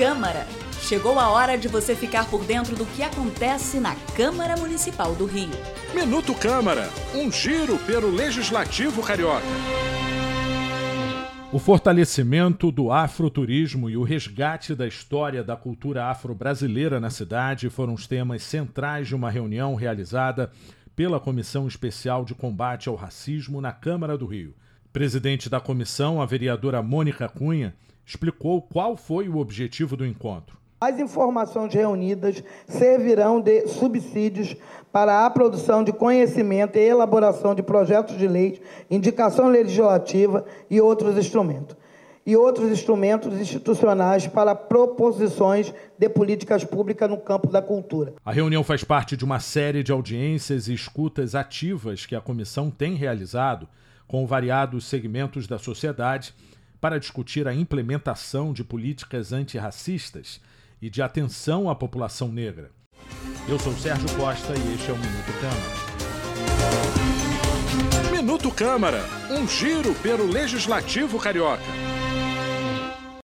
Câmara. Chegou a hora de você ficar por dentro do que acontece na Câmara Municipal do Rio. Minuto Câmara, um giro pelo Legislativo Carioca. O fortalecimento do afroturismo e o resgate da história da cultura afro-brasileira na cidade foram os temas centrais de uma reunião realizada pela Comissão Especial de Combate ao Racismo na Câmara do Rio. Presidente da comissão, a vereadora Mônica Cunha, explicou qual foi o objetivo do encontro. As informações reunidas servirão de subsídios para a produção de conhecimento e elaboração de projetos de lei, indicação legislativa e outros instrumentos. E outros instrumentos institucionais para proposições de políticas públicas no campo da cultura. A reunião faz parte de uma série de audiências e escutas ativas que a comissão tem realizado com variados segmentos da sociedade para discutir a implementação de políticas antirracistas e de atenção à população negra. Eu sou Sérgio Costa e este é o Minuto Câmara. Minuto Câmara, um giro pelo Legislativo Carioca.